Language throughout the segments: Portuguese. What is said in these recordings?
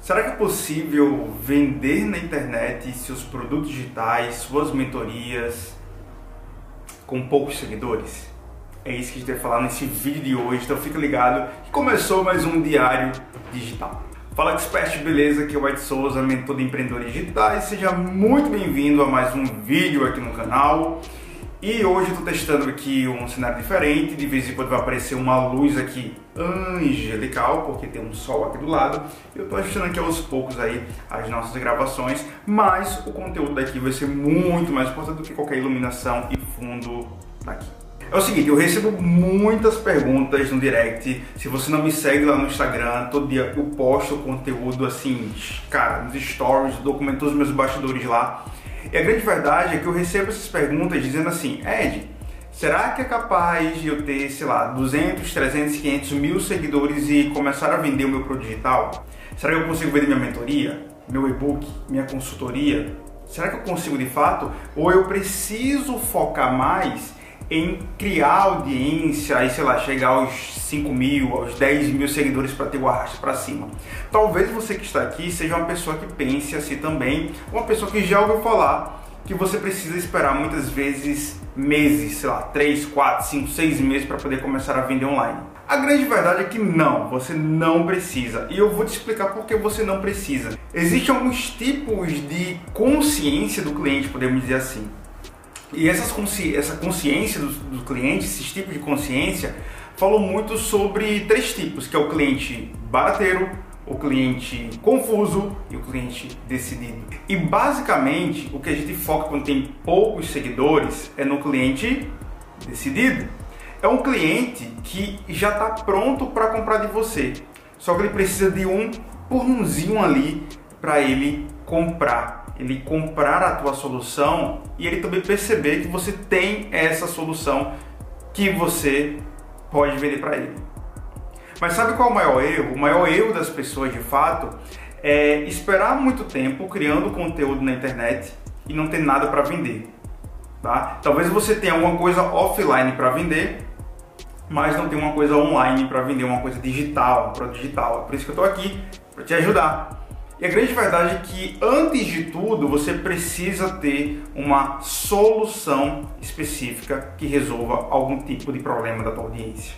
Será que é possível vender na internet seus produtos digitais, suas mentorias com poucos seguidores? É isso que a gente vai falar nesse vídeo de hoje, então fica ligado que começou mais um Diário Digital. Fala Expert, beleza? Aqui é o White Souza, mentor de empreendedores digitais. Seja muito bem-vindo a mais um vídeo aqui no canal. E hoje eu estou testando aqui um cenário diferente, de vez em quando vai aparecer uma luz aqui angelical, porque tem um sol aqui do lado. Eu estou ajustando aqui aos poucos aí as nossas gravações, mas o conteúdo daqui vai ser muito mais importante do que qualquer iluminação e fundo daqui. É o seguinte, eu recebo muitas perguntas no direct. Se você não me segue lá no Instagram, todo dia eu posto conteúdo assim, cara, nos stories, documento os meus bastidores lá. E a grande verdade é que eu recebo essas perguntas dizendo assim, Ed, será que é capaz de eu ter, sei lá, 200, 300, 500 mil seguidores e começar a vender o meu produto digital? Será que eu consigo vender minha mentoria, meu e-book, minha consultoria? Será que eu consigo de fato? Ou eu preciso focar mais em criar audiência e, sei lá, chegar aos 5 mil, aos 10 mil seguidores para ter o arrasto para cima. Talvez você que está aqui seja uma pessoa que pense assim também, uma pessoa que já ouviu falar que você precisa esperar muitas vezes meses, sei lá, 3, 4, 5, 6 meses para poder começar a vender online. A grande verdade é que não, você não precisa. E eu vou te explicar por que você não precisa. Existem alguns tipos de consciência do cliente, podemos dizer assim. E essas consci essa consciência do, do esses tipos de consciência, falam muito sobre três tipos, que é o cliente barateiro, o cliente confuso e o cliente decidido. E basicamente o que a gente foca quando tem poucos seguidores é no cliente decidido. É um cliente que já está pronto para comprar de você, só que ele precisa de um porrãozinho ali para ele comprar ele comprar a tua solução e ele também perceber que você tem essa solução que você pode vender para ele. Mas sabe qual é o maior erro? O maior erro das pessoas de fato é esperar muito tempo criando conteúdo na internet e não ter nada para vender. Tá? Talvez você tenha alguma coisa offline para vender, mas não tem uma coisa online para vender, uma coisa digital, produto digital. É por isso que eu estou aqui para te ajudar. E a grande verdade é que, antes de tudo, você precisa ter uma solução específica que resolva algum tipo de problema da tua audiência.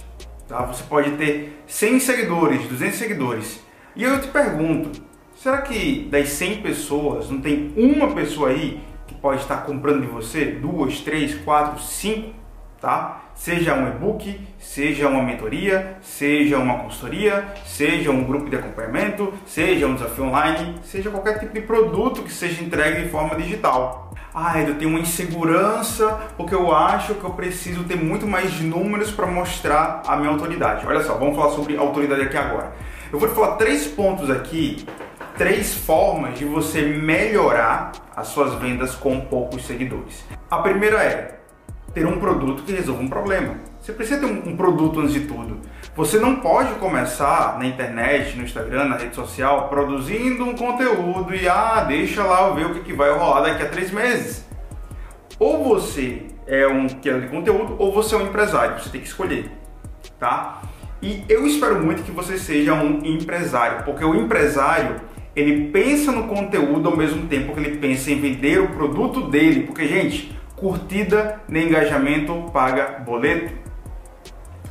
Tá? Você pode ter 100 seguidores, 200 seguidores. E eu te pergunto, será que das 100 pessoas não tem uma pessoa aí que pode estar comprando de você? Duas, três, quatro, cinco? Tá? Seja um e-book, seja uma mentoria, seja uma consultoria, seja um grupo de acompanhamento, seja um desafio online, seja qualquer tipo de produto que seja entregue de forma digital. Ah, eu tenho uma insegurança porque eu acho que eu preciso ter muito mais números para mostrar a minha autoridade. Olha só, vamos falar sobre autoridade aqui agora. Eu vou te falar três pontos aqui, três formas de você melhorar as suas vendas com poucos seguidores. A primeira é ter um produto que resolva um problema. Você precisa ter um, um, produto antes de tudo. Você não pode começar na internet, no Instagram, na rede social, produzindo um conteúdo e ah, deixa lá eu ver o que, que vai rolar daqui a três meses. Ou você é um criador de conteúdo ou você é um empresário. Você tem que escolher, tá? E eu espero muito que você seja um empresário, porque o empresário ele pensa no conteúdo ao mesmo tempo que ele pensa em vender o produto dele, porque gente curtida nem engajamento paga boleto.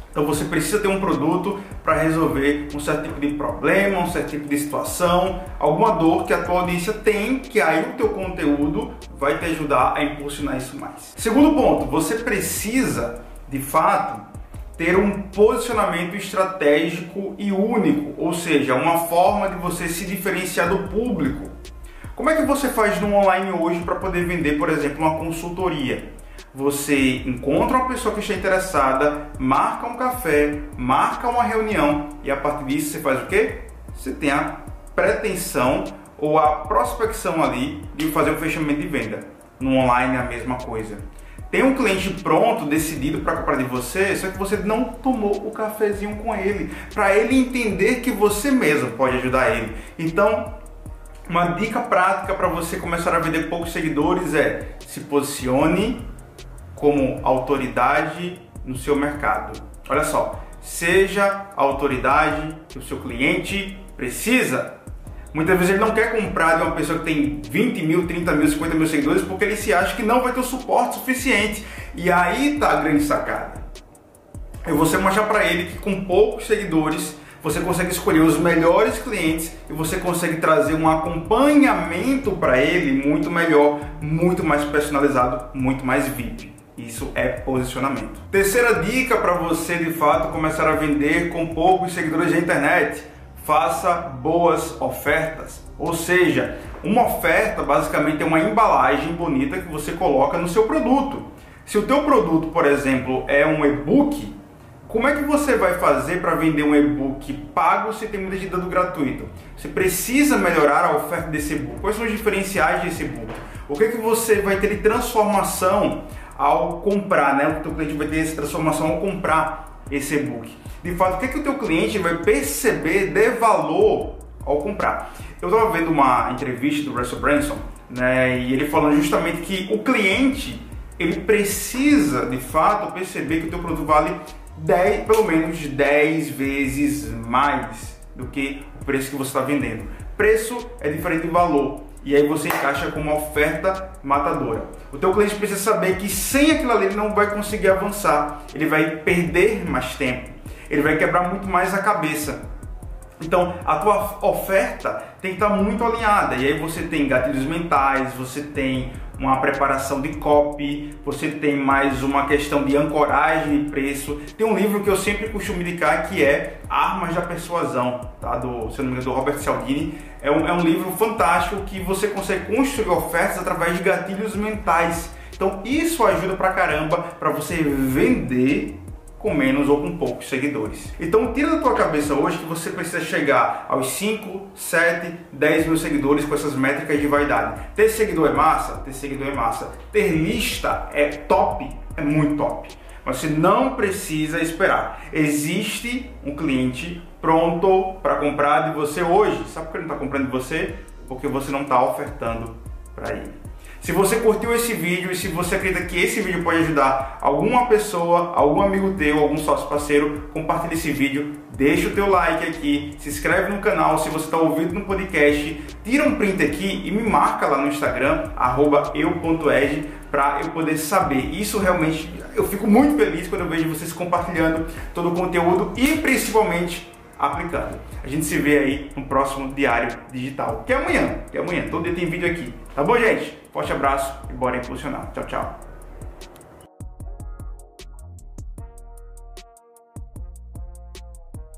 Então você precisa ter um produto para resolver um certo tipo de problema, um certo tipo de situação, alguma dor que a tua audiência tem, que aí o teu conteúdo vai te ajudar a impulsionar isso mais. Segundo ponto, você precisa, de fato, ter um posicionamento estratégico e único, ou seja, uma forma de você se diferenciar do público. Como é que você faz no online hoje para poder vender, por exemplo, uma consultoria? Você encontra uma pessoa que está interessada, marca um café, marca uma reunião e a partir disso você faz o quê? Você tem a pretensão ou a prospecção ali de fazer um fechamento de venda. No online é a mesma coisa. Tem um cliente pronto, decidido para comprar de você, só que você não tomou o cafezinho com ele, para ele entender que você mesmo pode ajudar ele. Então, uma dica prática para você começar a vender poucos seguidores é se posicione como autoridade no seu mercado. Olha só, seja a autoridade que o seu cliente precisa. Muitas vezes ele não quer comprar de uma pessoa que tem 20 mil, 30 mil, 50 mil seguidores porque ele se acha que não vai ter o suporte suficiente. E aí tá a grande sacada. É você mostrar para ele que com poucos seguidores você consegue escolher os melhores clientes e você consegue trazer um acompanhamento para ele muito melhor, muito mais personalizado, muito mais VIP. Isso é posicionamento. Terceira dica para você de fato começar a vender com poucos seguidores na internet: faça boas ofertas. Ou seja, uma oferta basicamente é uma embalagem bonita que você coloca no seu produto. Se o teu produto, por exemplo, é um e-book, como é que você vai fazer para vender um e-book pago se tem muita gente dando gratuito? Você precisa melhorar a oferta desse e-book. Quais são os diferenciais desse e-book? O que é que você vai ter de transformação ao comprar, né? O teu cliente vai ter essa transformação ao comprar esse e-book. De fato, o que é que o teu cliente vai perceber de valor ao comprar? Eu estava vendo uma entrevista do Russell Branson, né? E ele falando justamente que o cliente ele precisa de fato perceber que o teu produto vale 10, pelo menos 10 vezes mais do que o preço que você está vendendo. Preço é diferente de valor. E aí você encaixa com uma oferta matadora. O teu cliente precisa saber que sem aquilo ali ele não vai conseguir avançar. Ele vai perder mais tempo. Ele vai quebrar muito mais a cabeça. Então, a tua oferta tem que estar muito alinhada. E aí você tem gatilhos mentais, você tem uma preparação de copy, você tem mais uma questão de ancoragem de preço. Tem um livro que eu sempre costumo indicar que é Armas da Persuasão, tá? do, se não me engano, do Robert Cialdini. É um, é um livro fantástico que você consegue construir ofertas através de gatilhos mentais. Então isso ajuda pra caramba para você vender com menos ou com poucos seguidores. Então tira da tua cabeça hoje que você precisa chegar aos 5, 7, 10 mil seguidores com essas métricas de vaidade. Ter seguidor é massa? Ter seguidor é massa. Ter lista é top? É muito top. Mas você não precisa esperar. Existe um cliente pronto para comprar de você hoje. Sabe por que ele não está comprando de você? Porque você não está ofertando para ele. Se você curtiu esse vídeo e se você acredita que esse vídeo pode ajudar alguma pessoa, algum amigo teu, algum sócio parceiro, compartilhe esse vídeo, deixa o teu like aqui, se inscreve no canal se você está ouvindo no podcast, tira um print aqui e me marca lá no Instagram, eu.ed, para eu poder saber. Isso realmente, eu fico muito feliz quando eu vejo vocês compartilhando todo o conteúdo e principalmente aplicando. A gente se vê aí no próximo Diário Digital, que é amanhã, que é amanhã, todo dia tem vídeo aqui. Tá bom, gente? Forte abraço e bora impulsionar. Tchau, tchau.